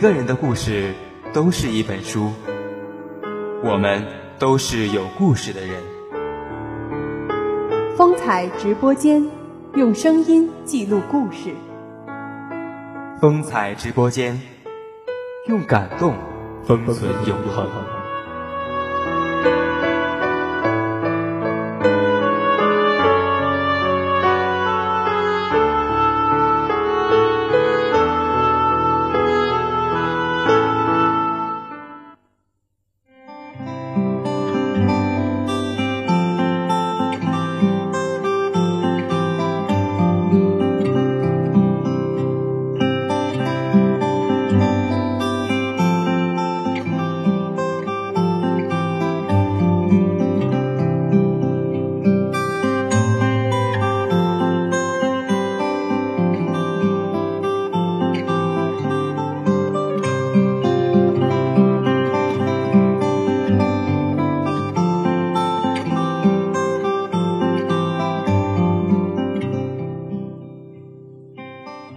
个人的故事都是一本书，我们都是有故事的人。风采直播间，用声音记录故事。风采直播间，用感动封存永恒。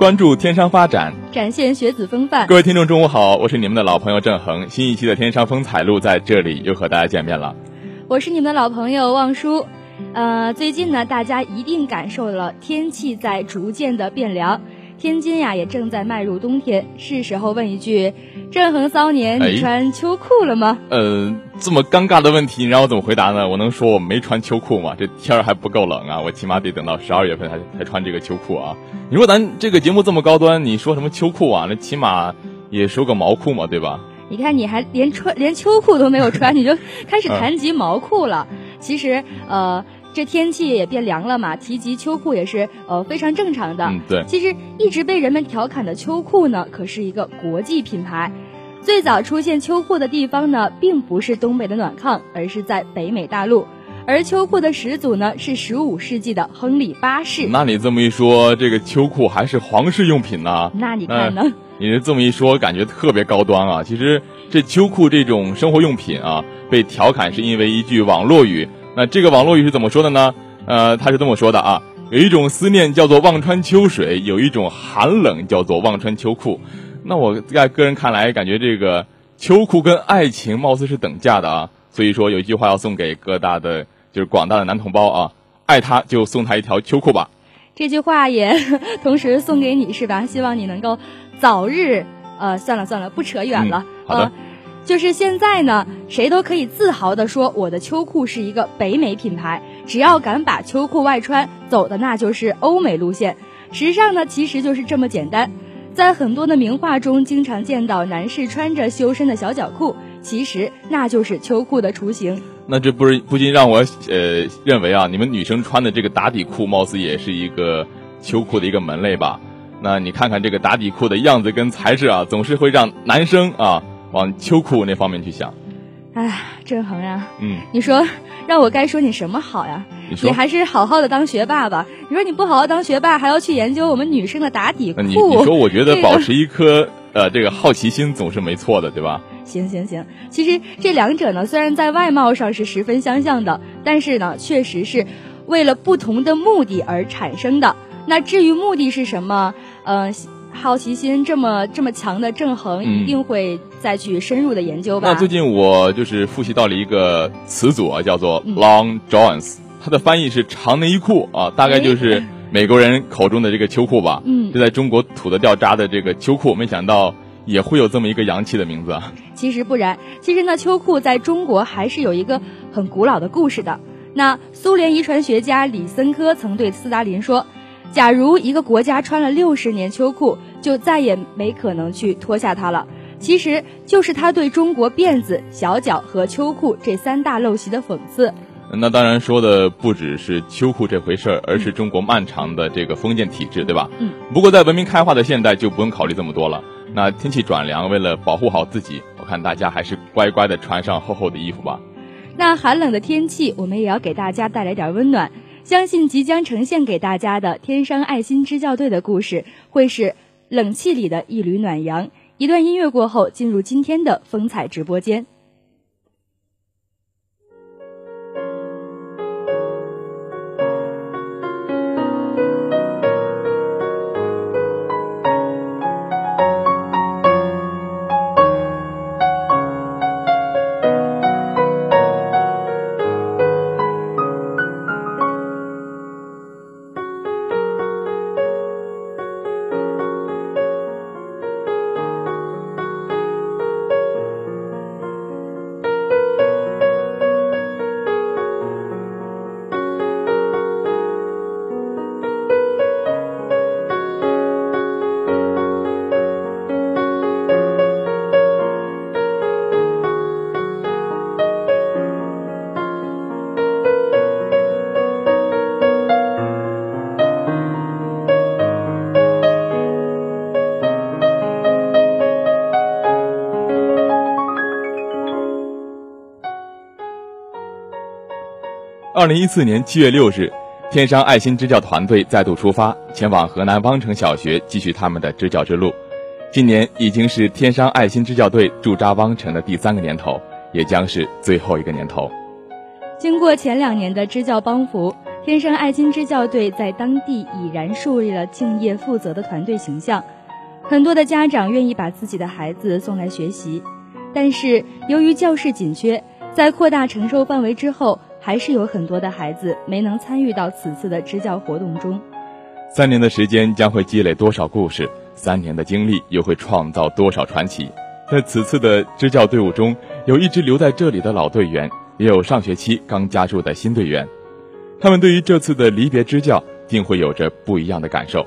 关注天商发展，展现学子风范。各位听众，中午好，我是你们的老朋友郑恒。新一期的《天商风采录》在这里又和大家见面了。我是你们的老朋友望舒。呃，最近呢，大家一定感受了天气在逐渐的变凉，天津呀也正在迈入冬天，是时候问一句：郑恒骚年，你穿秋裤了吗？呃，这么尴尬的问题，你让我怎么回答呢？我能说我没穿秋裤吗？这天儿还不够冷啊，我起码得等到十二月份才才穿这个秋裤啊。你说咱这个节目这么高端，你说什么秋裤啊？那起码也说个毛裤嘛，对吧？你看，你还连穿连秋裤都没有穿，你就开始谈及毛裤了。其实，呃，这天气也变凉了嘛，提及秋裤也是呃非常正常的。嗯，对。其实一直被人们调侃的秋裤呢，可是一个国际品牌。最早出现秋裤的地方呢，并不是东北的暖炕，而是在北美大陆。而秋裤的始祖呢是十五世纪的亨利八世。那你这么一说，这个秋裤还是皇室用品呢？那你看呢？你这么一说，感觉特别高端啊！其实这秋裤这种生活用品啊，被调侃是因为一句网络语。那这个网络语是怎么说的呢？呃，他是这么说的啊：有一种思念叫做望穿秋水，有一种寒冷叫做望穿秋裤。那我在个人看来，感觉这个秋裤跟爱情貌似是等价的啊。所以说，有一句话要送给各大的，就是广大的男同胞啊：爱他就送他一条秋裤吧。这句话也 同时送给你是吧？希望你能够。早日，呃，算了算了，不扯远了。好的，就是现在呢，谁都可以自豪的说，我的秋裤是一个北美品牌。只要敢把秋裤外穿，走的那就是欧美路线。时尚呢，其实就是这么简单。在很多的名画中，经常见到男士穿着修身的小脚裤，其实那就是秋裤的雏形。那这不是不禁让我呃认为啊，你们女生穿的这个打底裤，貌似也是一个秋裤的一个门类吧？那你看看这个打底裤的样子跟材质啊，总是会让男生啊往秋裤那方面去想。哎，郑恒呀，嗯，你说让我该说你什么好呀？你还是好好的当学霸吧。你说你不好好当学霸，还要去研究我们女生的打底裤。你你说，我觉得保持一颗呃这个好奇心总是没错的，对吧？行行行，其实这两者呢，虽然在外貌上是十分相像的，但是呢，确实是为了不同的目的而产生的。那至于目的是什么？嗯，好奇心这么这么强的郑恒一定会再去深入的研究吧。那最近我就是复习到了一个词组啊，叫做 long johns，它的翻译是长内衣裤啊，大概就是 美国人口中的这个秋裤吧。嗯，就在中国土的掉渣的这个秋裤，没想到也会有这么一个洋气的名字啊。其实不然，其实呢，秋裤在中国还是有一个很古老的故事的。那苏联遗传学家李森科曾对斯大林说。假如一个国家穿了六十年秋裤，就再也没可能去脱下它了。其实就是他对中国辫子、小脚和秋裤这三大陋习的讽刺。那当然说的不只是秋裤这回事儿，而是中国漫长的这个封建体制，对吧？嗯。不过在文明开化的现代，就不用考虑这么多了。那天气转凉，为了保护好自己，我看大家还是乖乖的穿上厚厚的衣服吧。那寒冷的天气，我们也要给大家带来点温暖。相信即将呈现给大家的天山爱心支教队的故事，会是冷气里的一缕暖阳。一段音乐过后，进入今天的风采直播间。二零一四年七月六日，天商爱心支教团队再度出发，前往河南汪城小学继续他们的支教之路。今年已经是天商爱心支教队驻扎汪城的第三个年头，也将是最后一个年头。经过前两年的支教帮扶，天商爱心支教队在当地已然树立了敬业负责的团队形象。很多的家长愿意把自己的孩子送来学习，但是由于教室紧缺，在扩大承受范围之后。还是有很多的孩子没能参与到此次的支教活动中。三年的时间将会积累多少故事？三年的经历又会创造多少传奇？在此次的支教队伍中，有一支留在这里的老队员，也有上学期刚加入的新队员。他们对于这次的离别支教，定会有着不一样的感受。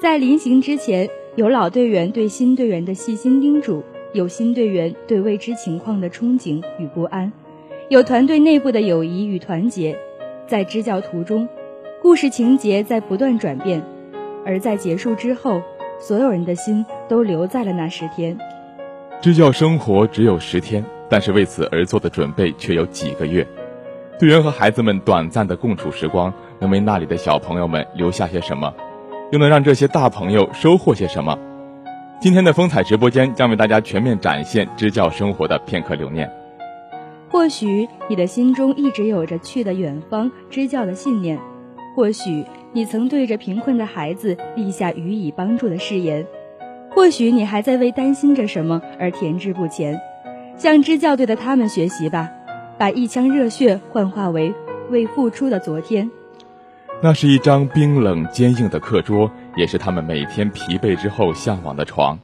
在临行之前，有老队员对新队员的细心叮嘱，有新队员对未知情况的憧憬与不安。有团队内部的友谊与团结，在支教途中，故事情节在不断转变，而在结束之后，所有人的心都留在了那十天。支教生活只有十天，但是为此而做的准备却有几个月。队员和孩子们短暂的共处时光，能为那里的小朋友们留下些什么，又能让这些大朋友收获些什么？今天的风采直播间将为大家全面展现支教生活的片刻留念。或许你的心中一直有着去的远方支教的信念，或许你曾对着贫困的孩子立下予以帮助的誓言，或许你还在为担心着什么而停滞不前。向支教队的他们学习吧，把一腔热血幻化为为付出的昨天。那是一张冰冷坚硬的课桌，也是他们每天疲惫之后向往的床。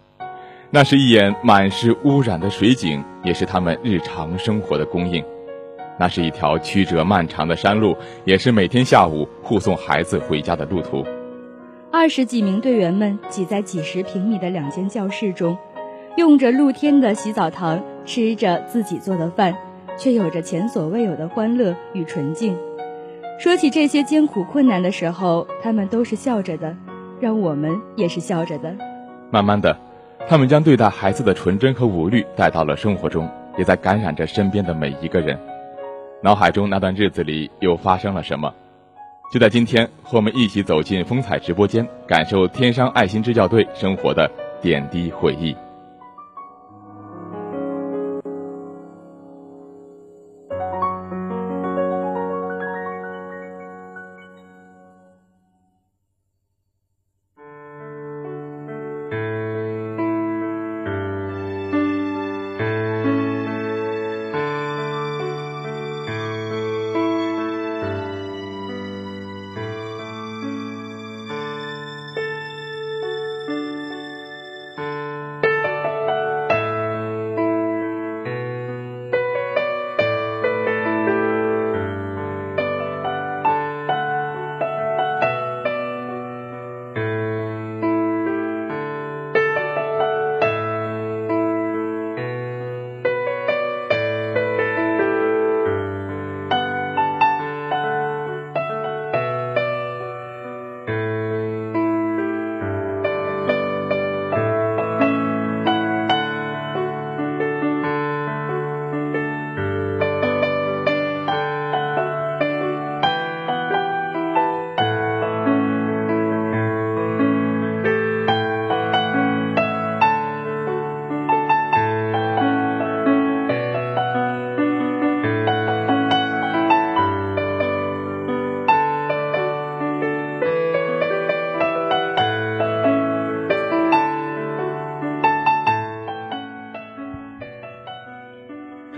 那是一眼满是污染的水井，也是他们日常生活的供应；那是一条曲折漫长的山路，也是每天下午护送孩子回家的路途。二十几名队员们挤在几十平米的两间教室中，用着露天的洗澡堂，吃着自己做的饭，却有着前所未有的欢乐与纯净。说起这些艰苦困难的时候，他们都是笑着的，让我们也是笑着的。慢慢的。他们将对待孩子的纯真和无虑带到了生活中，也在感染着身边的每一个人。脑海中那段日子里又发生了什么？就在今天，和我们一起走进风采直播间，感受天商爱心支教队生活的点滴回忆。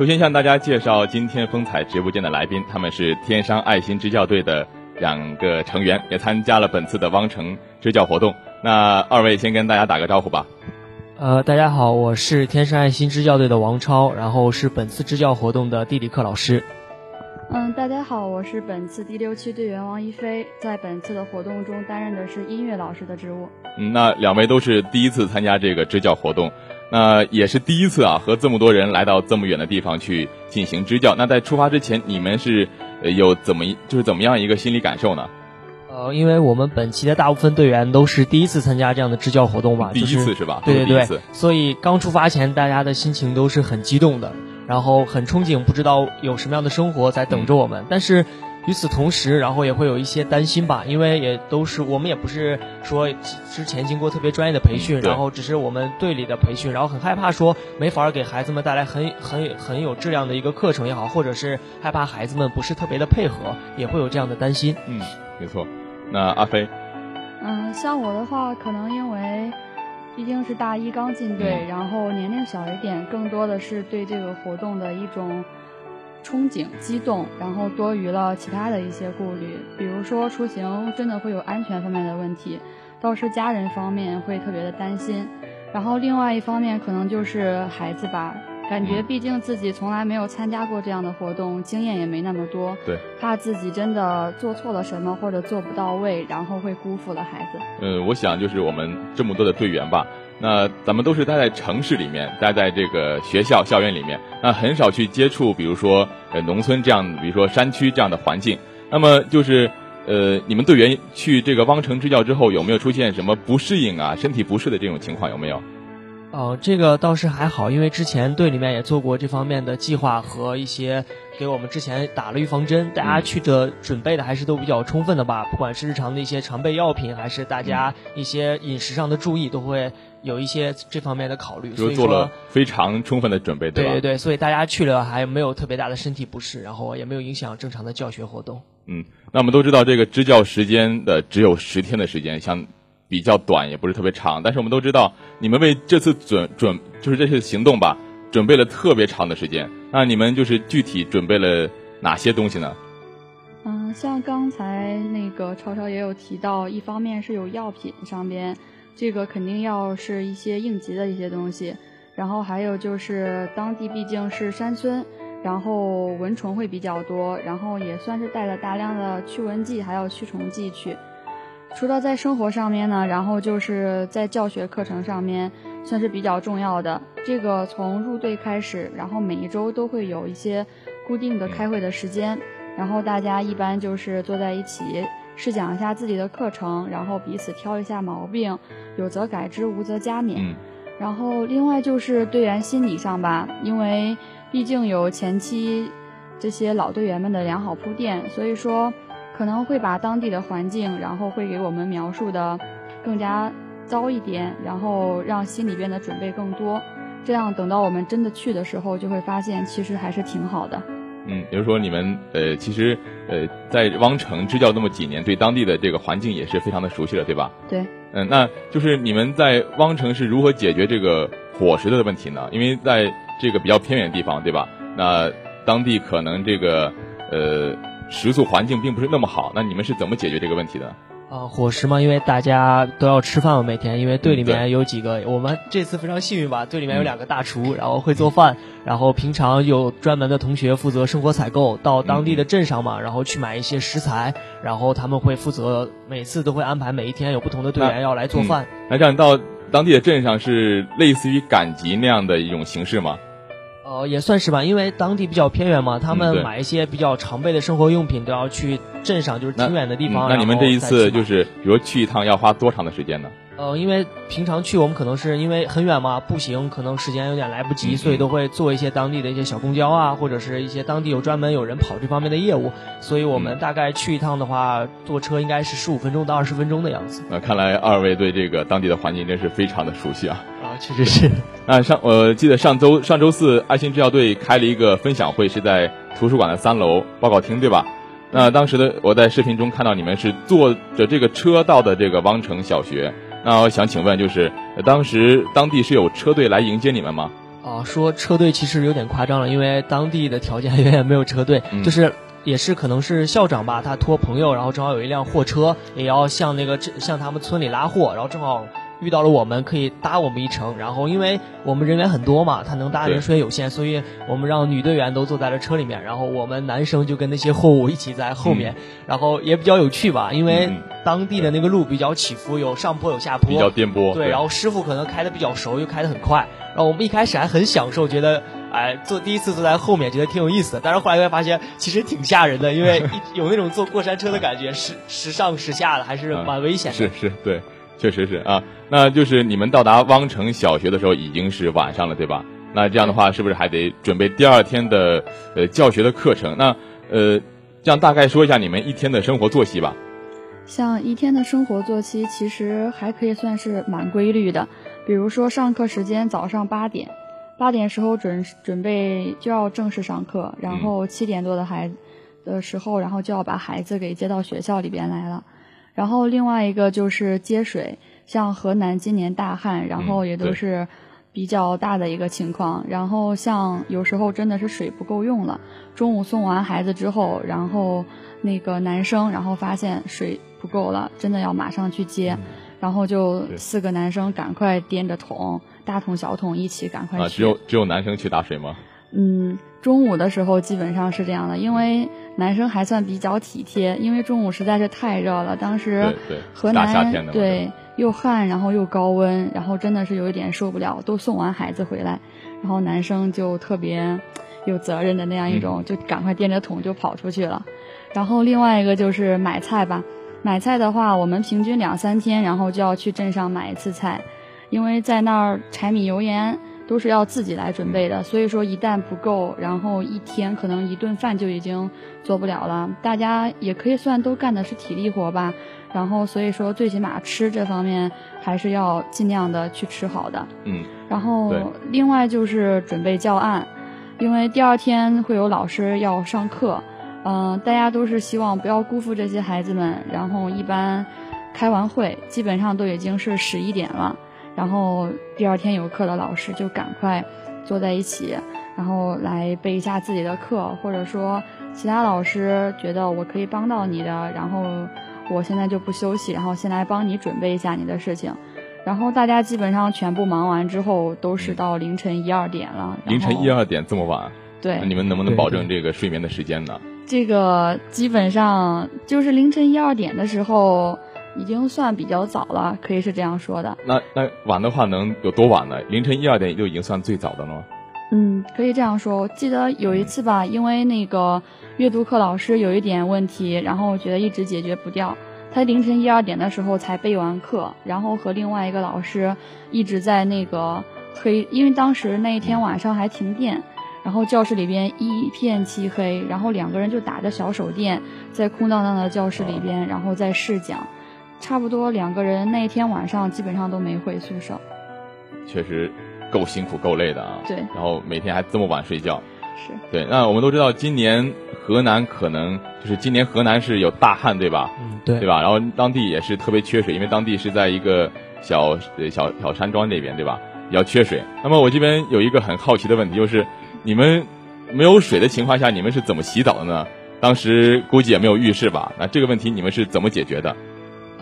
首先向大家介绍今天风采直播间的来宾，他们是天商爱心支教队的两个成员，也参加了本次的汪城支教活动。那二位先跟大家打个招呼吧。呃，大家好，我是天山爱心支教队的王超，然后是本次支教活动的地理课老师。嗯，大家好，我是本次第六期队员王一飞，在本次的活动中担任的是音乐老师的职务。嗯，那两位都是第一次参加这个支教活动。那也是第一次啊，和这么多人来到这么远的地方去进行支教。那在出发之前，你们是有怎么就是怎么样一个心理感受呢？呃，因为我们本期的大部分队员都是第一次参加这样的支教活动嘛，第一次是吧？对对对，所以刚出发前，大家的心情都是很激动的，然后很憧憬，不知道有什么样的生活在等着我们。但是。与此同时，然后也会有一些担心吧，因为也都是我们也不是说之前经过特别专业的培训，然后只是我们队里的培训，然后很害怕说没法给孩子们带来很很很有质量的一个课程也好，或者是害怕孩子们不是特别的配合，也会有这样的担心。嗯，没错。那阿飞，嗯，像我的话，可能因为毕竟是大一刚进队，然后年龄小一点，更多的是对这个活动的一种。憧憬、激动，然后多余了其他的一些顾虑，比如说出行真的会有安全方面的问题，倒是家人方面会特别的担心。然后另外一方面可能就是孩子吧，感觉毕竟自己从来没有参加过这样的活动，经验也没那么多，对，怕自己真的做错了什么或者做不到位，然后会辜负了孩子。嗯，我想就是我们这么多的队员吧。那咱们都是待在城市里面，待在这个学校校园里面，那很少去接触，比如说呃农村这样，比如说山区这样的环境。那么就是，呃，你们队员去这个汪城支教之后，有没有出现什么不适应啊、身体不适的这种情况？有没有？哦，这个倒是还好，因为之前队里面也做过这方面的计划和一些给我们之前打了预防针，大家去的准备的还是都比较充分的吧，不管是日常的一些常备药品，还是大家一些饮食上的注意，都会有一些这方面的考虑。所以做了非常充分的准备，对吧？对对，所以大家去了还没有特别大的身体不适，然后也没有影响正常的教学活动。嗯，那我们都知道这个支教时间的只有十天的时间，像比较短，也不是特别长。但是我们都知道，你们为这次准准就是这次行动吧，准备了特别长的时间。那你们就是具体准备了哪些东西呢？嗯，像刚才那个超超也有提到，一方面是有药品上边，这个肯定要是一些应急的一些东西。然后还有就是当地毕竟是山村。然后蚊虫会比较多，然后也算是带了大量的驱蚊剂还有驱虫剂去。除了在生活上面呢，然后就是在教学课程上面算是比较重要的。这个从入队开始，然后每一周都会有一些固定的开会的时间，然后大家一般就是坐在一起试讲一下自己的课程，然后彼此挑一下毛病，有则改之，无则加勉。然后另外就是队员心理上吧，因为。毕竟有前期这些老队员们的良好铺垫，所以说可能会把当地的环境，然后会给我们描述的更加糟一点，然后让心里边的准备更多。这样等到我们真的去的时候，就会发现其实还是挺好的。嗯，比如说你们呃，其实呃，在汪城支教那么几年，对当地的这个环境也是非常的熟悉了，对吧？对。嗯，那就是你们在汪城是如何解决这个伙食的问题呢？因为在这个比较偏远的地方，对吧？那当地可能这个呃食宿环境并不是那么好，那你们是怎么解决这个问题的？啊，伙食嘛，因为大家都要吃饭嘛，每天，因为队里面有几个，我们这次非常幸运吧，队里面有两个大厨，然后会做饭，然后平常有专门的同学负责生活采购，到当地的镇上嘛，然后去买一些食材，然后他们会负责每次都会安排每一天有不同的队员要来做饭。那这样到当地的镇上是类似于赶集那样的一种形式吗？呃，也算是吧，因为当地比较偏远嘛，他们买一些比较常备的生活用品都要去镇上，就是挺远的地方。那你们这一次就是，比如去一趟要花多长的时间呢？呃，因为平常去我们可能是因为很远嘛，步行可能时间有点来不及，所以都会坐一些当地的一些小公交啊，或者是一些当地有专门有人跑这方面的业务，所以我们大概去一趟的话，坐车应该是十五分钟到二十分钟的样子。那看来二位对这个当地的环境真是非常的熟悉啊！啊，确实是。啊，上我记得上周上周四爱心支教队开了一个分享会，是在图书馆的三楼报告厅，对吧？那当时的我在视频中看到你们是坐着这个车到的这个汪城小学。那我想请问，就是当时当地是有车队来迎接你们吗？啊，说车队其实有点夸张了，因为当地的条件远远没有车队，就是也是可能是校长吧，他托朋友，然后正好有一辆货车，也要向那个向他们村里拉货，然后正好。遇到了我们可以搭我们一程，然后因为我们人员很多嘛，他能搭的人数也有限，所以我们让女队员都坐在了车里面，然后我们男生就跟那些货物一起在后面，然后也比较有趣吧，因为当地的那个路比较起伏，有上坡有下坡，比较颠簸。对，然后师傅可能开的比较熟，又开的很快，然后我们一开始还很享受，觉得哎坐第一次坐在后面觉得挺有意思的，但是后来会发现其实挺吓人的，因为有那种坐过山车的感觉，时时上时下的，还是蛮危险的。是是，对。确实是啊，那就是你们到达汪城小学的时候已经是晚上了，对吧？那这样的话，是不是还得准备第二天的呃教学的课程？那呃，这样大概说一下你们一天的生活作息吧。像一天的生活作息，其实还可以算是蛮规律的。比如说上课时间早上八点，八点时候准准备就要正式上课，然后七点多的孩的时候，然后就要把孩子给接到学校里边来了。然后另外一个就是接水，像河南今年大旱，然后也都是比较大的一个情况。然后像有时候真的是水不够用了，中午送完孩子之后，然后那个男生然后发现水不够了，真的要马上去接，然后就四个男生赶快掂着桶，大桶小桶一起赶快去。啊，只有只有男生去打水吗？嗯，中午的时候基本上是这样的，因为男生还算比较体贴，因为中午实在是太热了，当时河南对又旱，然后又高温，然后真的是有一点受不了，都送完孩子回来，然后男生就特别有责任的那样一种，就赶快掂着桶就跑出去了。然后另外一个就是买菜吧，买菜的话，我们平均两三天，然后就要去镇上买一次菜，因为在那儿柴米油盐。都是要自己来准备的，所以说一旦不够，然后一天可能一顿饭就已经做不了了。大家也可以算都干的是体力活吧，然后所以说最起码吃这方面还是要尽量的去吃好的。嗯，然后另外就是准备教案，因为第二天会有老师要上课，嗯，大家都是希望不要辜负这些孩子们。然后一般开完会，基本上都已经是十一点了。然后第二天有课的老师就赶快坐在一起，然后来备一下自己的课，或者说其他老师觉得我可以帮到你的，然后我现在就不休息，然后先来帮你准备一下你的事情。然后大家基本上全部忙完之后，都是到凌晨一二点了。凌晨一二点这么晚？对。你们能不能保证这个睡眠的时间呢？这个基本上就是凌晨一二点的时候。已经算比较早了，可以是这样说的。那那晚的话能有多晚呢？凌晨一二点就已经算最早的了吗？嗯，可以这样说。我记得有一次吧，因为那个阅读课老师有一点问题，然后我觉得一直解决不掉。他凌晨一二点的时候才备完课，然后和另外一个老师一直在那个黑，因为当时那一天晚上还停电，然后教室里边一片漆黑，然后两个人就打着小手电在空荡荡的教室里边，然后在试讲。差不多两个人那天晚上基本上都没回宿舍，确实够辛苦够累的啊。对，然后每天还这么晚睡觉。是。对，那我们都知道今年河南可能就是今年河南是有大旱，对吧？嗯，对。对吧？然后当地也是特别缺水，因为当地是在一个小小小山庄那边，对吧？比较缺水。那么我这边有一个很好奇的问题，就是你们没有水的情况下，你们是怎么洗澡的呢？当时估计也没有浴室吧？那这个问题你们是怎么解决的？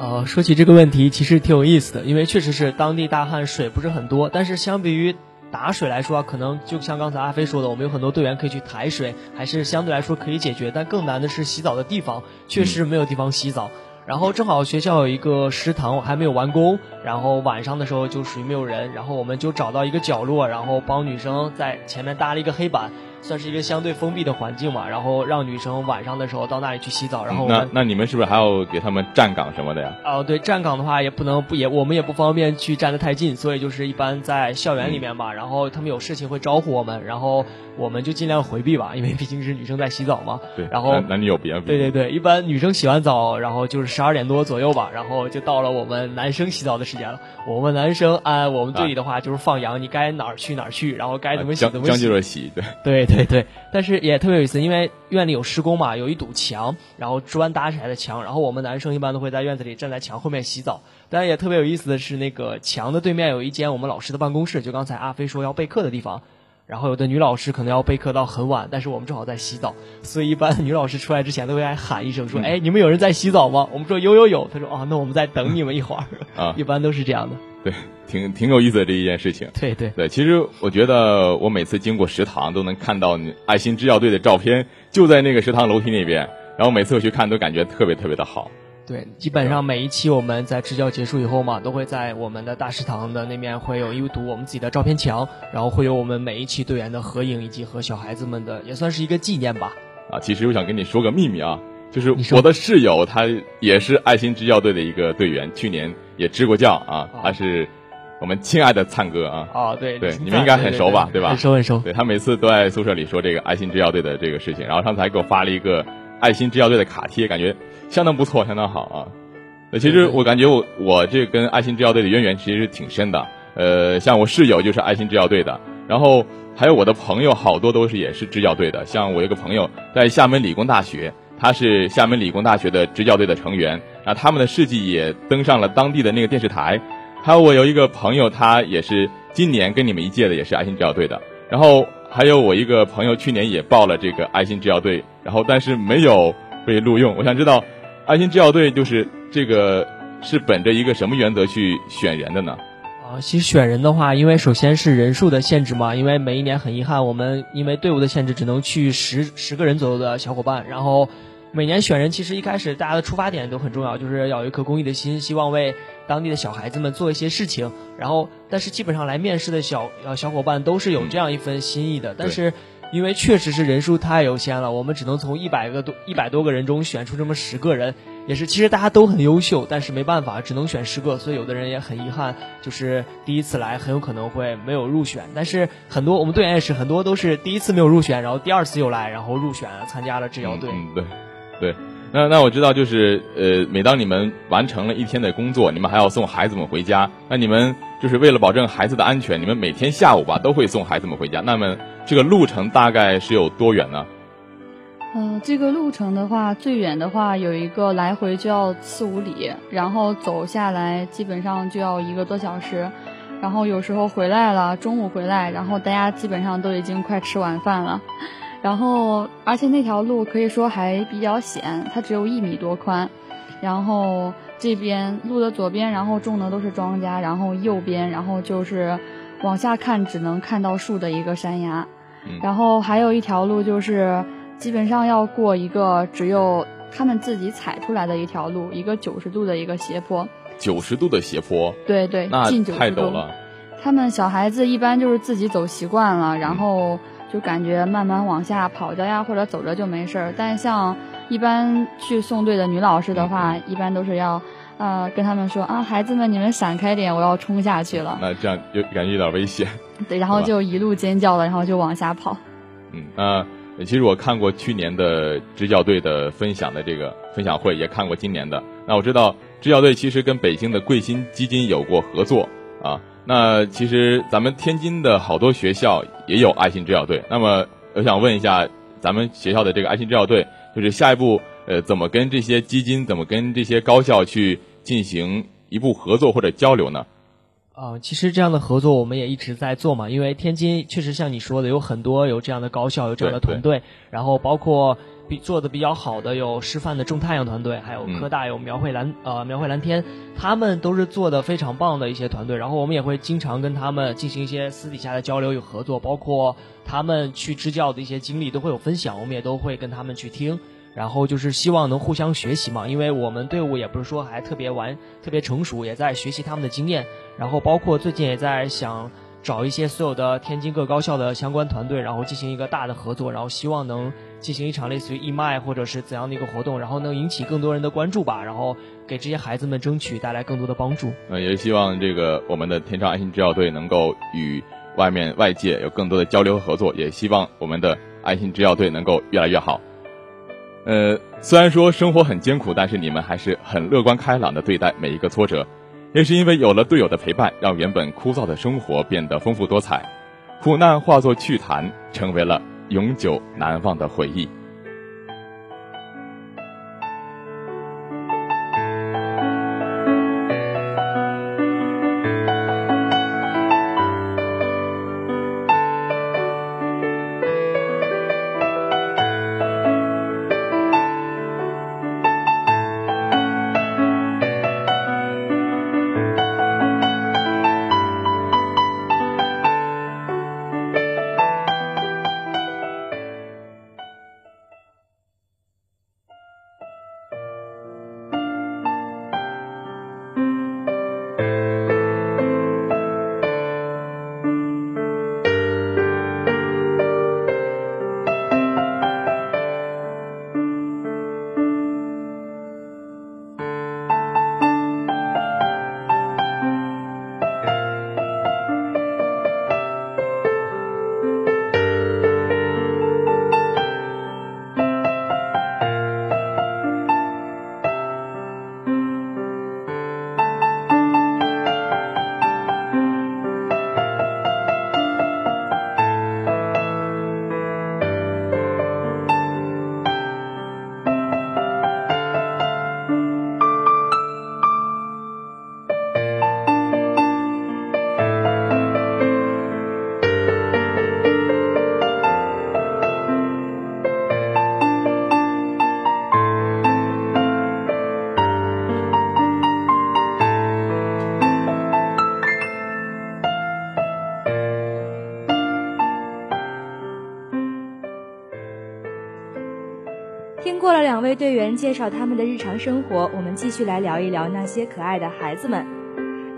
呃，说起这个问题，其实挺有意思的，因为确实是当地大旱，水不是很多。但是相比于打水来说，可能就像刚才阿飞说的，我们有很多队员可以去抬水，还是相对来说可以解决。但更难的是洗澡的地方，确实没有地方洗澡。然后正好学校有一个食堂还没有完工，然后晚上的时候就属于没有人，然后我们就找到一个角落，然后帮女生在前面搭了一个黑板。算是一个相对封闭的环境嘛，然后让女生晚上的时候到那里去洗澡，然后那那你们是不是还要给他们站岗什么的呀？哦，对，站岗的话也不能不也我们也不方便去站得太近，所以就是一般在校园里面吧，然后他们有事情会招呼我们，然后我们就尽量回避吧，因为毕竟是女生在洗澡嘛。对，然后男女有别。对对对，一般女生洗完澡，然后就是十二点多左右吧，然后就到了我们男生洗澡的时间了。我们男生按我们队里的话就是放羊，你该哪儿去哪儿去，然后该怎么洗怎么洗。将就着洗，对。对对对，但是。是也特别有意思，因为院里有施工嘛，有一堵墙，然后砖搭起来的墙，然后我们男生一般都会在院子里站在墙后面洗澡。但也特别有意思的是，那个墙的对面有一间我们老师的办公室，就刚才阿飞说要备课的地方。然后有的女老师可能要备课到很晚，但是我们正好在洗澡，所以一般女老师出来之前都会来喊一声说：“哎，你们有人在洗澡吗？”我们说有有有，他说：“哦，那我们再等你们一会儿。”啊，一般都是这样的。对，挺挺有意思的这一件事情。对对对，其实我觉得我每次经过食堂都能看到爱心支教队的照片，就在那个食堂楼梯那边。然后每次我去看都感觉特别特别的好。对，基本上每一期我们在支教结束以后嘛，都会在我们的大食堂的那面会有一堵我们自己的照片墙，然后会有我们每一期队员的合影，以及和小孩子们的，也算是一个纪念吧。啊，其实我想跟你说个秘密啊，就是我的室友他也是爱心支教队的一个队员，去年也支过教啊，他是。我们亲爱的灿哥啊！哦，对对，你们应该很熟吧？对吧？很熟很熟。对他每次都在宿舍里说这个爱心支教队的这个事情，然后上次还给我发了一个爱心支教队的卡贴，感觉相当不错，相当好啊。那其实我感觉我我这跟爱心制药队的渊源其实挺深的。呃，像我室友就是爱心制药队的，然后还有我的朋友好多都是也是支教队的。像我一个朋友在厦门理工大学，他是厦门理工大学的支教队的成员，然后他们的事迹也登上了当地的那个电视台。还有我有一个朋友，他也是今年跟你们一届的，也是爱心制药队的。然后还有我一个朋友，去年也报了这个爱心制药队，然后但是没有被录用。我想知道，爱心支教队就是这个是本着一个什么原则去选人的呢？啊，其实选人的话，因为首先是人数的限制嘛，因为每一年很遗憾，我们因为队伍的限制，只能去十十个人左右的小伙伴。然后每年选人，其实一开始大家的出发点都很重要，就是要有一颗公益的心，希望为。当地的小孩子们做一些事情，然后但是基本上来面试的小呃小伙伴都是有这样一份心意的，但是因为确实是人数太有限了，我们只能从一百个多一百多个人中选出这么十个人，也是其实大家都很优秀，但是没办法，只能选十个，所以有的人也很遗憾，就是第一次来很有可能会没有入选。但是很多我们队员也是很多都是第一次没有入选，然后第二次又来，然后入选参加了支教队。嗯，对，对。那那我知道，就是呃，每当你们完成了一天的工作，你们还要送孩子们回家。那你们就是为了保证孩子的安全，你们每天下午吧都会送孩子们回家。那么这个路程大概是有多远呢？呃，这个路程的话，最远的话有一个来回就要四五里，然后走下来基本上就要一个多小时，然后有时候回来了，中午回来，然后大家基本上都已经快吃晚饭了。然后，而且那条路可以说还比较险，它只有一米多宽。然后这边路的左边，然后种的都是庄稼，然后右边，然后就是往下看只能看到树的一个山崖。然后还有一条路就是基本上要过一个只有他们自己踩出来的一条路，一个九十度的一个斜坡。九十度的斜坡。对对，近九十度。太陡了。他们小孩子一般就是自己走习惯了，然后。就感觉慢慢往下跑着呀，或者走着就没事儿。但像一般去送队的女老师的话，一般都是要，呃，跟他们说啊，孩子们你们闪开点，我要冲下去了。那这样就感觉有点危险。对，然后就一路尖叫了，然后就往下跑。嗯啊，其实我看过去年的支教队的分享的这个分享会，也看过今年的。那我知道支教队其实跟北京的贵心基金有过合作啊。那其实咱们天津的好多学校也有爱心支教队。那么我想问一下，咱们学校的这个爱心支教队，就是下一步呃怎么跟这些基金，怎么跟这些高校去进行一步合作或者交流呢？啊，其实这样的合作我们也一直在做嘛，因为天津确实像你说的，有很多有这样的高校，有这样的团队，然后包括。比做的比较好的有师范的种太阳团队，还有科大有描绘蓝呃描绘蓝天，他们都是做的非常棒的一些团队。然后我们也会经常跟他们进行一些私底下的交流与合作，包括他们去支教的一些经历都会有分享，我们也都会跟他们去听。然后就是希望能互相学习嘛，因为我们队伍也不是说还特别完特别成熟，也在学习他们的经验。然后包括最近也在想找一些所有的天津各高校的相关团队，然后进行一个大的合作，然后希望能。进行一场类似于义卖或者是怎样的一个活动，然后能引起更多人的关注吧，然后给这些孩子们争取带来更多的帮助。嗯，也希望这个我们的天朝爱心支教队能够与外面外界有更多的交流和合作，也希望我们的爱心支教队能够越来越好。呃，虽然说生活很艰苦，但是你们还是很乐观开朗的对待每一个挫折，也是因为有了队友的陪伴，让原本枯燥的生活变得丰富多彩，苦难化作趣谈，成为了。永久难忘的回忆。队员介绍他们的日常生活，我们继续来聊一聊那些可爱的孩子们。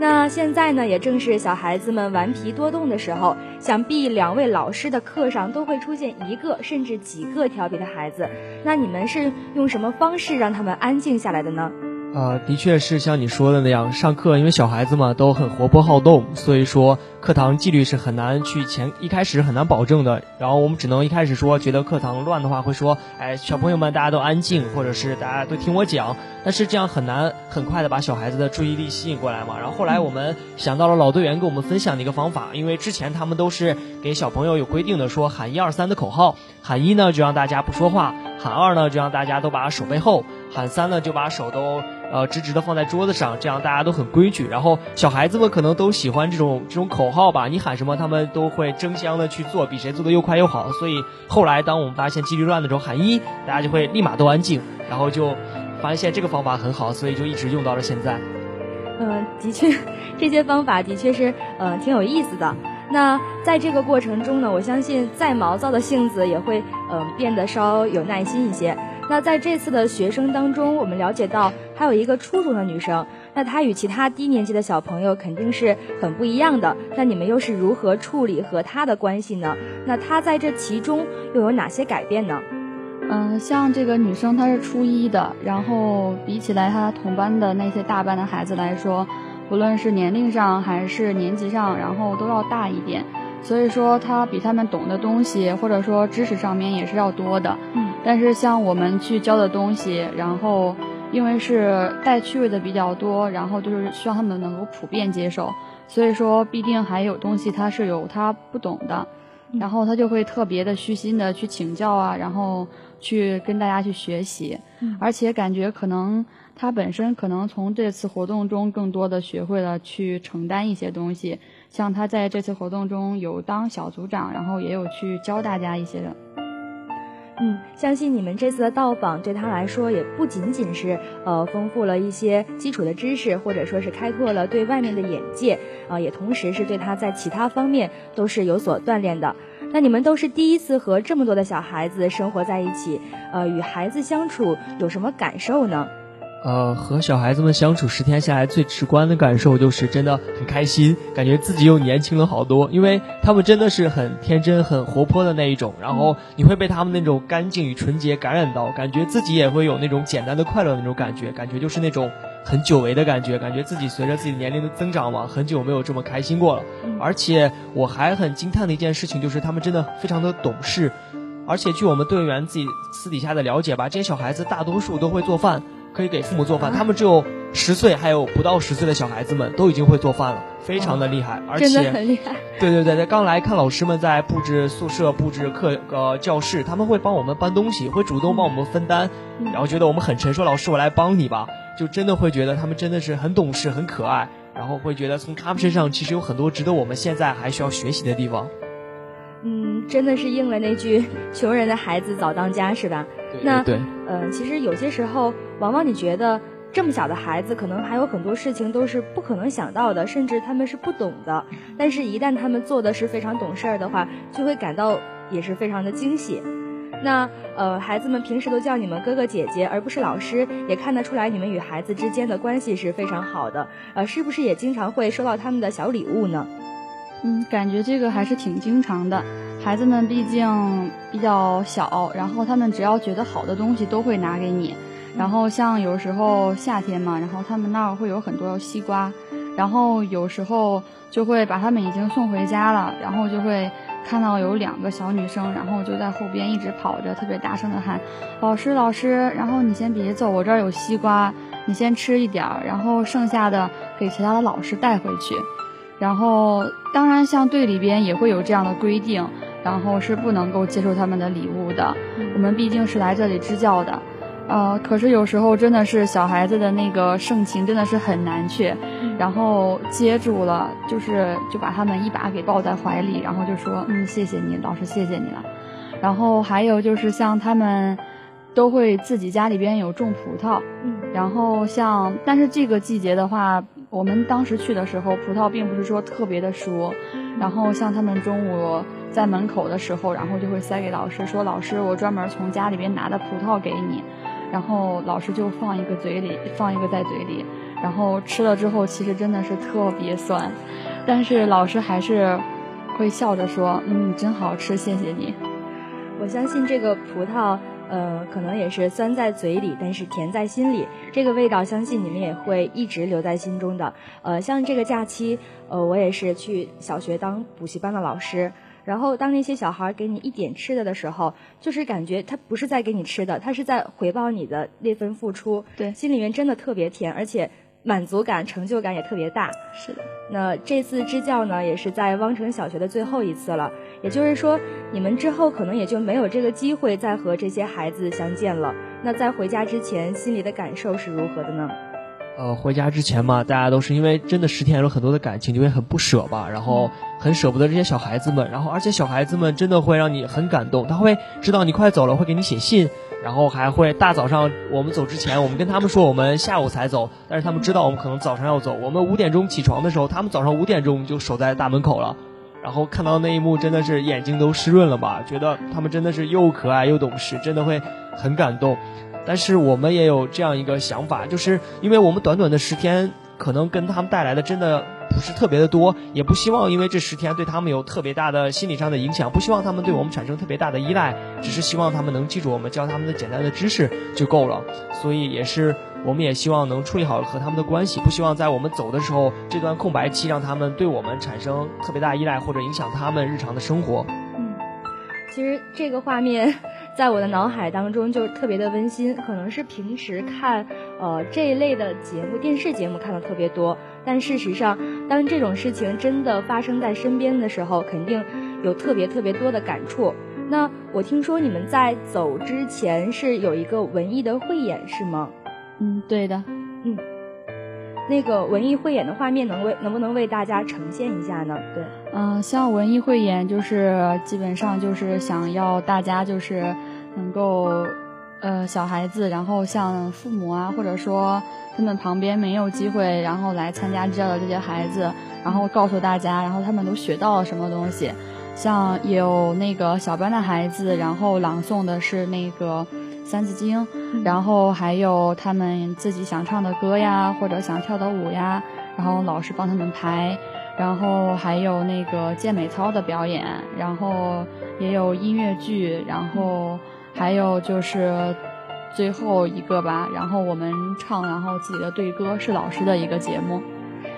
那现在呢，也正是小孩子们顽皮多动的时候，想必两位老师的课上都会出现一个甚至几个调皮的孩子。那你们是用什么方式让他们安静下来的呢？呃，的确是像你说的那样，上课因为小孩子嘛都很活泼好动，所以说课堂纪律是很难去前一开始很难保证的。然后我们只能一开始说觉得课堂乱的话，会说，哎，小朋友们大家都安静，或者是大家都听我讲。但是这样很难很快的把小孩子的注意力吸引过来嘛。然后后来我们想到了老队员跟我们分享的一个方法，因为之前他们都是给小朋友有规定的，说喊一二三的口号，喊一呢就让大家不说话，喊二呢就让大家都把手背后，喊三呢就把手都。呃，直直的放在桌子上，这样大家都很规矩。然后小孩子们可能都喜欢这种这种口号吧，你喊什么，他们都会争相的去做，比谁做的又快又好。所以后来，当我们发现纪律乱的时候，喊一，大家就会立马都安静，然后就发现这个方法很好，所以就一直用到了现在。嗯，的确，这些方法的确是呃挺有意思的。那在这个过程中呢，我相信再毛躁的性子也会嗯变得稍有耐心一些。那在这次的学生当中，我们了解到还有一个初中的女生，那她与其他低年级的小朋友肯定是很不一样的。那你们又是如何处理和她的关系呢？那她在这其中又有哪些改变呢？嗯，像这个女生她是初一的，然后比起来她同班的那些大班的孩子来说，不论是年龄上还是年级上，然后都要大一点。所以说，她比他们懂的东西，或者说知识上面也是要多的。嗯。但是像我们去教的东西，然后因为是带趣味的比较多，然后就是希望他们能够普遍接受。所以说，必定还有东西他是有他不懂的，然后他就会特别的虚心的去请教啊，然后去跟大家去学习。嗯。而且感觉可能他本身可能从这次活动中更多的学会了去承担一些东西。像他在这次活动中有当小组长，然后也有去教大家一些的。嗯，相信你们这次的到访对他来说也不仅仅是呃丰富了一些基础的知识，或者说是开阔了对外面的眼界啊，也同时是对他在其他方面都是有所锻炼的。那你们都是第一次和这么多的小孩子生活在一起，呃，与孩子相处有什么感受呢？呃，和小孩子们相处十天下来，最直观的感受就是真的很开心，感觉自己又年轻了好多。因为他们真的是很天真、很活泼的那一种，然后你会被他们那种干净与纯洁感染到，感觉自己也会有那种简单的快乐那种感觉，感觉就是那种很久违的感觉，感觉自己随着自己年龄的增长嘛，很久没有这么开心过了。而且我还很惊叹的一件事情就是，他们真的非常的懂事，而且据我们队员自己私底下的了解吧，这些小孩子大多数都会做饭。可以给父母做饭，他们只有十岁，还有不到十岁的小孩子们都已经会做饭了，非常的厉害，而且真的很厉害。对对对，在刚来看老师们在布置宿舍、布置课呃教室，他们会帮我们搬东西，会主动帮我们分担，然后觉得我们很沉，说老师我来帮你吧，就真的会觉得他们真的是很懂事、很可爱，然后会觉得从他们身上其实有很多值得我们现在还需要学习的地方。嗯，真的是应了那句“穷人的孩子早当家”，是吧？那对，嗯，其实有些时候，往往你觉得这么小的孩子，可能还有很多事情都是不可能想到的，甚至他们是不懂的。但是，一旦他们做的是非常懂事儿的话，就会感到也是非常的惊喜。那呃，孩子们平时都叫你们哥哥姐姐，而不是老师，也看得出来你们与孩子之间的关系是非常好的。呃，是不是也经常会收到他们的小礼物呢？嗯，感觉这个还是挺经常的。孩子们毕竟比较小，然后他们只要觉得好的东西都会拿给你。然后像有时候夏天嘛，然后他们那儿会有很多西瓜，然后有时候就会把他们已经送回家了，然后就会看到有两个小女生，然后就在后边一直跑着，特别大声的喊：“老师，老师！”然后你先别走，我这儿有西瓜，你先吃一点儿，然后剩下的给其他的老师带回去。然后当然像队里边也会有这样的规定。然后是不能够接受他们的礼物的，我们毕竟是来这里支教的，呃，可是有时候真的是小孩子的那个盛情真的是很难去，然后接住了，就是就把他们一把给抱在怀里，然后就说，嗯，谢谢你，老师，谢谢你了。然后还有就是像他们都会自己家里边有种葡萄，嗯，然后像但是这个季节的话，我们当时去的时候，葡萄并不是说特别的熟，然后像他们中午。在门口的时候，然后就会塞给老师，说：“老师，我专门从家里边拿的葡萄给你。”然后老师就放一个嘴里，放一个在嘴里，然后吃了之后其实真的是特别酸，但是老师还是会笑着说：“嗯，真好吃，谢谢你。”我相信这个葡萄。呃，可能也是酸在嘴里，但是甜在心里。这个味道，相信你们也会一直留在心中的。呃，像这个假期，呃，我也是去小学当补习班的老师。然后，当那些小孩给你一点吃的的时候，就是感觉他不是在给你吃的，他是在回报你的那份付出。对，心里面真的特别甜，而且。满足感、成就感也特别大。是的，那这次支教呢，也是在汪城小学的最后一次了。也就是说，你们之后可能也就没有这个机会再和这些孩子相见了。那在回家之前，心里的感受是如何的呢？呃，回家之前嘛，大家都是因为真的十天有很多的感情，就会很不舍吧，然后很舍不得这些小孩子们，然后而且小孩子们真的会让你很感动，他会知道你快走了，会给你写信。然后还会大早上我们走之前，我们跟他们说我们下午才走，但是他们知道我们可能早上要走。我们五点钟起床的时候，他们早上五点钟就守在大门口了。然后看到那一幕，真的是眼睛都湿润了吧？觉得他们真的是又可爱又懂事，真的会很感动。但是我们也有这样一个想法，就是因为我们短短的十天，可能跟他们带来的真的。不是特别的多，也不希望因为这十天对他们有特别大的心理上的影响，不希望他们对我们产生特别大的依赖，只是希望他们能记住我们教他们的简单的知识就够了。所以也是，我们也希望能处理好和他们的关系，不希望在我们走的时候这段空白期让他们对我们产生特别大依赖或者影响他们日常的生活。嗯，其实这个画面。在我的脑海当中就特别的温馨，可能是平时看呃这一类的节目电视节目看的特别多，但事实上，当这种事情真的发生在身边的时候，肯定有特别特别多的感触。那我听说你们在走之前是有一个文艺的汇演，是吗？嗯，对的。嗯，那个文艺汇演的画面能为能不能为大家呈现一下呢？对。嗯，像文艺汇演，就是基本上就是想要大家就是能够，呃，小孩子，然后像父母啊，或者说他们旁边没有机会，然后来参加支教的这些孩子，然后告诉大家，然后他们都学到了什么东西。像有那个小班的孩子，然后朗诵的是那个《三字经》，然后还有他们自己想唱的歌呀，或者想跳的舞呀，然后老师帮他们排。然后还有那个健美操的表演，然后也有音乐剧，然后还有就是最后一个吧，然后我们唱，然后自己的对歌是老师的一个节目，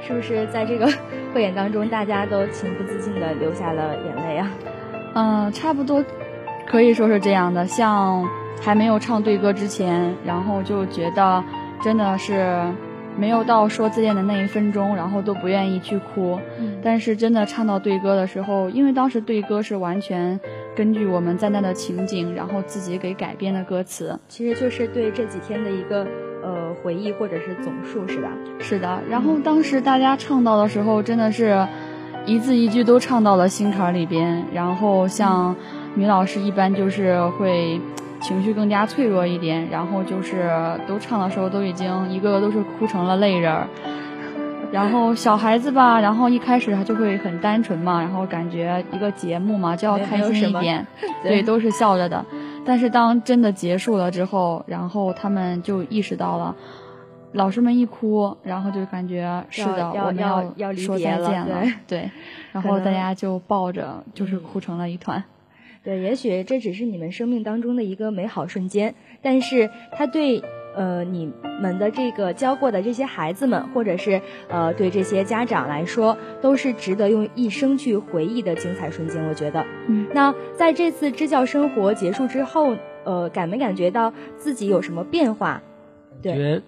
是不是在这个 汇演当中，大家都情不自禁的流下了眼泪啊？嗯，差不多可以说是这样的。像还没有唱对歌之前，然后就觉得真的是。没有到说自恋的那一分钟，然后都不愿意去哭。嗯，但是真的唱到对歌的时候，因为当时对歌是完全根据我们在那的情景，然后自己给改编的歌词，其实就是对这几天的一个呃回忆或者是总数，是吧？是的。然后当时大家唱到的时候，真的是一字一句都唱到了心坎里边。然后像女老师一般就是会。情绪更加脆弱一点，然后就是都唱的时候都已经一个个都是哭成了泪人儿，然后小孩子吧，然后一开始他就会很单纯嘛，然后感觉一个节目嘛就要开心一点，对，都是笑着的。但是当真的结束了之后，然后他们就意识到了，老师们一哭，然后就感觉是的，我们要说再见了，对，然后大家就抱着就是哭成了一团。对，也许这只是你们生命当中的一个美好瞬间，但是他对呃你们的这个教过的这些孩子们，或者是呃对这些家长来说，都是值得用一生去回忆的精彩瞬间。我觉得，嗯，那在这次支教生活结束之后，呃，感没感觉到自己有什么变化？对。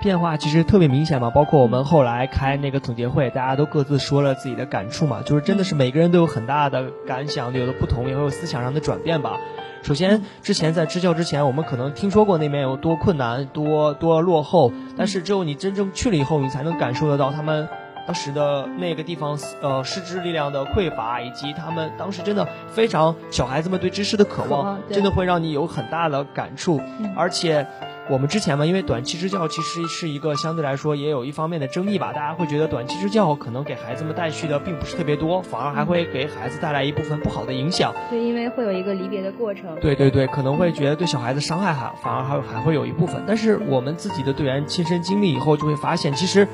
变化其实特别明显嘛，包括我们后来开那个总结会，大家都各自说了自己的感触嘛，就是真的是每个人都有很大的感想，有的不同，也会有思想上的转变吧。首先，之前在支教之前，我们可能听说过那边有多困难、多多落后，但是只有你真正去了以后，你才能感受得到他们当时的那个地方，呃，师资力量的匮乏，以及他们当时真的非常小孩子们对知识的渴望，真的会让你有很大的感触，而且。我们之前嘛，因为短期支教其实是一个相对来说也有一方面的争议吧，大家会觉得短期支教可能给孩子们带去的并不是特别多，反而还会给孩子带来一部分不好的影响。对，因为会有一个离别的过程。对对对，可能会觉得对小孩子伤害还反而还还会有一部分。但是我们自己的队员亲身经历以后，就会发现其实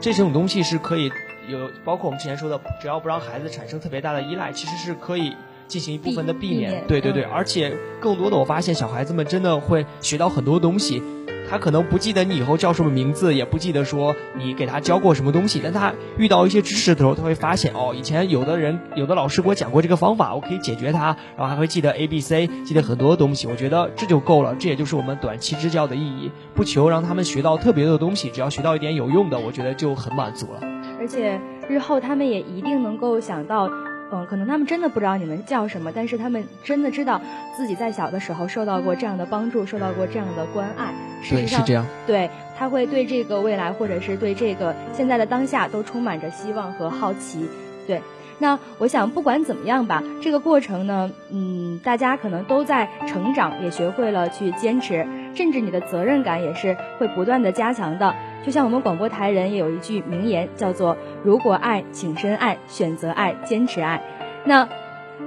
这种东西是可以有，包括我们之前说的，只要不让孩子产生特别大的依赖，其实是可以。进行一部分的避免，对对对，而且更多的我发现小孩子们真的会学到很多东西，他可能不记得你以后叫什么名字，也不记得说你给他教过什么东西，但他遇到一些知识的时候，他会发现哦，以前有的人有的老师给我讲过这个方法，我可以解决它，然后还会记得 A B C，记得很多东西，我觉得这就够了，这也就是我们短期支教的意义，不求让他们学到特别的东西，只要学到一点有用的，我觉得就很满足了。而且日后他们也一定能够想到。嗯，可能他们真的不知道你们叫什么，但是他们真的知道自己在小的时候受到过这样的帮助，受到过这样的关爱。对，是这样。对，他会对这个未来，或者是对这个现在的当下，都充满着希望和好奇。对，那我想不管怎么样吧，这个过程呢，嗯，大家可能都在成长，也学会了去坚持，甚至你的责任感也是会不断的加强的。就像我们广播台人也有一句名言，叫做“如果爱，请深爱，选择爱，坚持爱”。那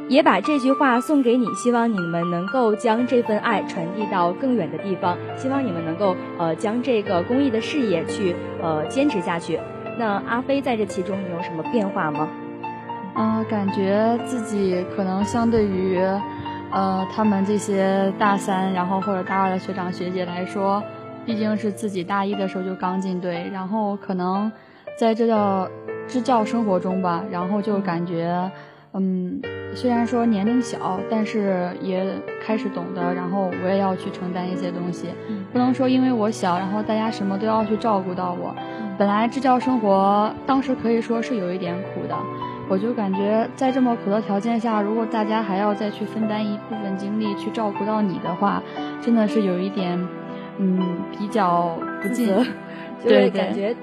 也把这句话送给你，希望你们能够将这份爱传递到更远的地方，希望你们能够呃将这个公益的事业去呃坚持下去。那阿飞在这其中你有什么变化吗？啊，感觉自己可能相对于呃他们这些大三然后或者大二的学长学姐来说。毕竟是自己大一的时候就刚进队，然后可能在这个支教生活中吧，然后就感觉，嗯，虽然说年龄小，但是也开始懂得，然后我也要去承担一些东西，不能说因为我小，然后大家什么都要去照顾到我。本来支教生活当时可以说是有一点苦的，我就感觉在这么苦的条件下，如果大家还要再去分担一部分精力去照顾到你的话，真的是有一点。嗯，比较不尽，对，感觉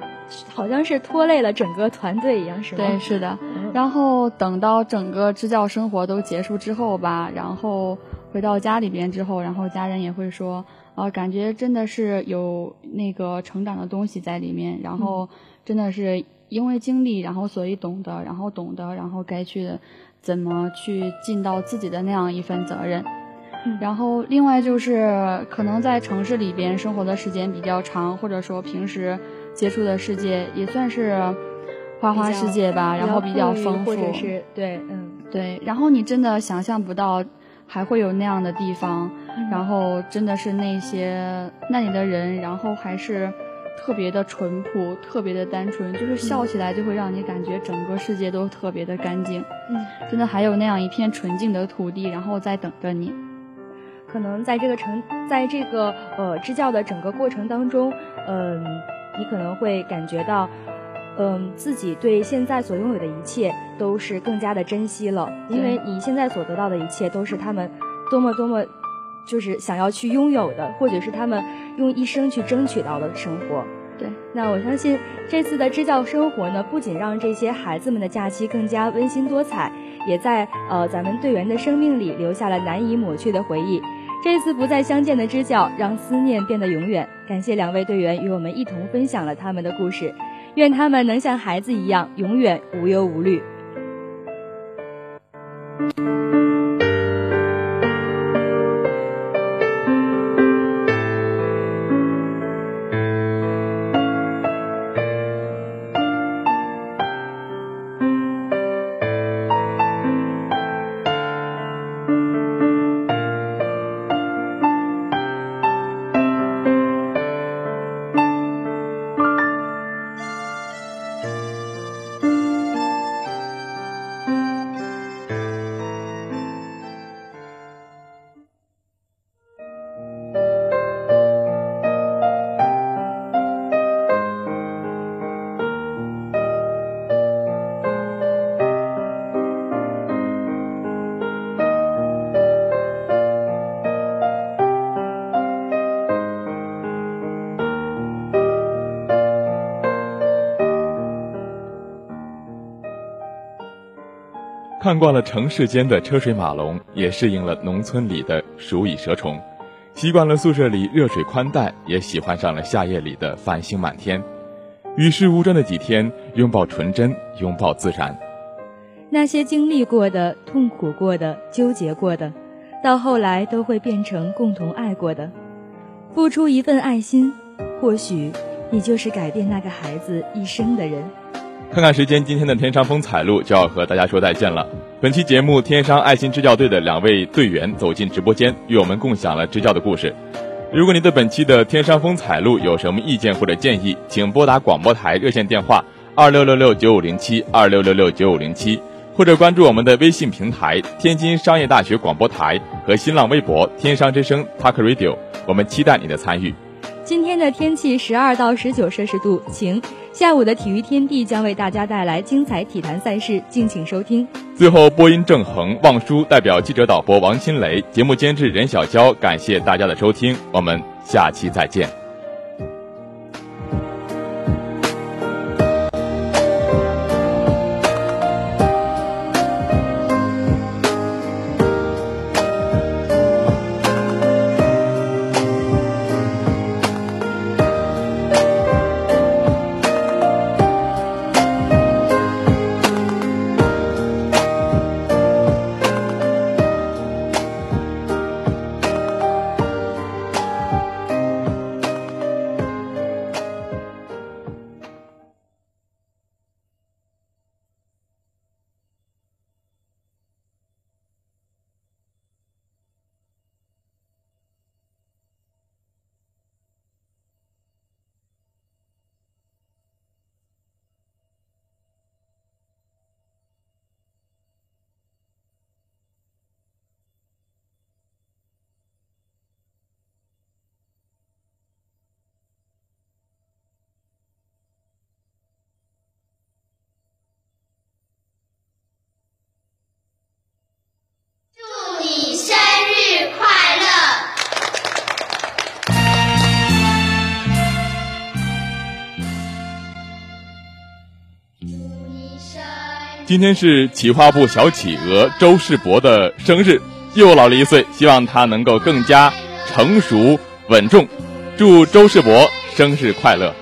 好像是拖累了整个团队一样，是吗？对，是的。然后等到整个支教生活都结束之后吧，然后回到家里边之后，然后家人也会说，啊，感觉真的是有那个成长的东西在里面，然后真的是因为经历，然后所以懂得，然后懂得，然后该去怎么去尽到自己的那样一份责任。然后，另外就是可能在城市里边生活的时间比较长，或者说平时接触的世界也算是花花世界吧，然后比较丰富，或者是对，嗯，对。然后你真的想象不到还会有那样的地方，然后真的是那些那里的人，然后还是特别的淳朴，特别的单纯，就是笑起来就会让你感觉整个世界都特别的干净。嗯，真的还有那样一片纯净的土地，然后在等着你。可能在这个成，在这个呃支教的整个过程当中，嗯，你可能会感觉到，嗯，自己对现在所拥有的一切都是更加的珍惜了，因为你现在所得到的一切都是他们多么多么就是想要去拥有的，或者是他们用一生去争取到的生活。对，那我相信这次的支教生活呢，不仅让这些孩子们的假期更加温馨多彩，也在呃咱们队员的生命里留下了难以抹去的回忆。这次不再相见的支教，让思念变得永远。感谢两位队员与我们一同分享了他们的故事，愿他们能像孩子一样，永远无忧无虑。看惯了城市间的车水马龙，也适应了农村里的鼠蚁蛇虫。习惯了宿舍里热水宽带，也喜欢上了夏夜里的繁星满天。与世无争的几天，拥抱纯真，拥抱自然。那些经历过的、痛苦过的、纠结过的，到后来都会变成共同爱过的。付出一份爱心，或许你就是改变那个孩子一生的人。看看时间，今天的天商风采录就要和大家说再见了。本期节目，天商爱心支教队的两位队员走进直播间，与我们共享了支教的故事。如果你对本期的天商风采录有什么意见或者建议，请拨打广播台热线电话二六六六九五零七二六六六九五零七，或者关注我们的微信平台天津商业大学广播台和新浪微博天商之声 Talk Radio，我们期待你的参与。今天的天气十二到十九摄氏度，晴。下午的体育天地将为大家带来精彩体坛赛事，敬请收听。最后，播音郑恒、望舒代表记者导播王新雷，节目监制任小娇，感谢大家的收听，我们下期再见。今天是企划部小企鹅周世博的生日，又老了一岁，希望他能够更加成熟稳重。祝周世博生日快乐！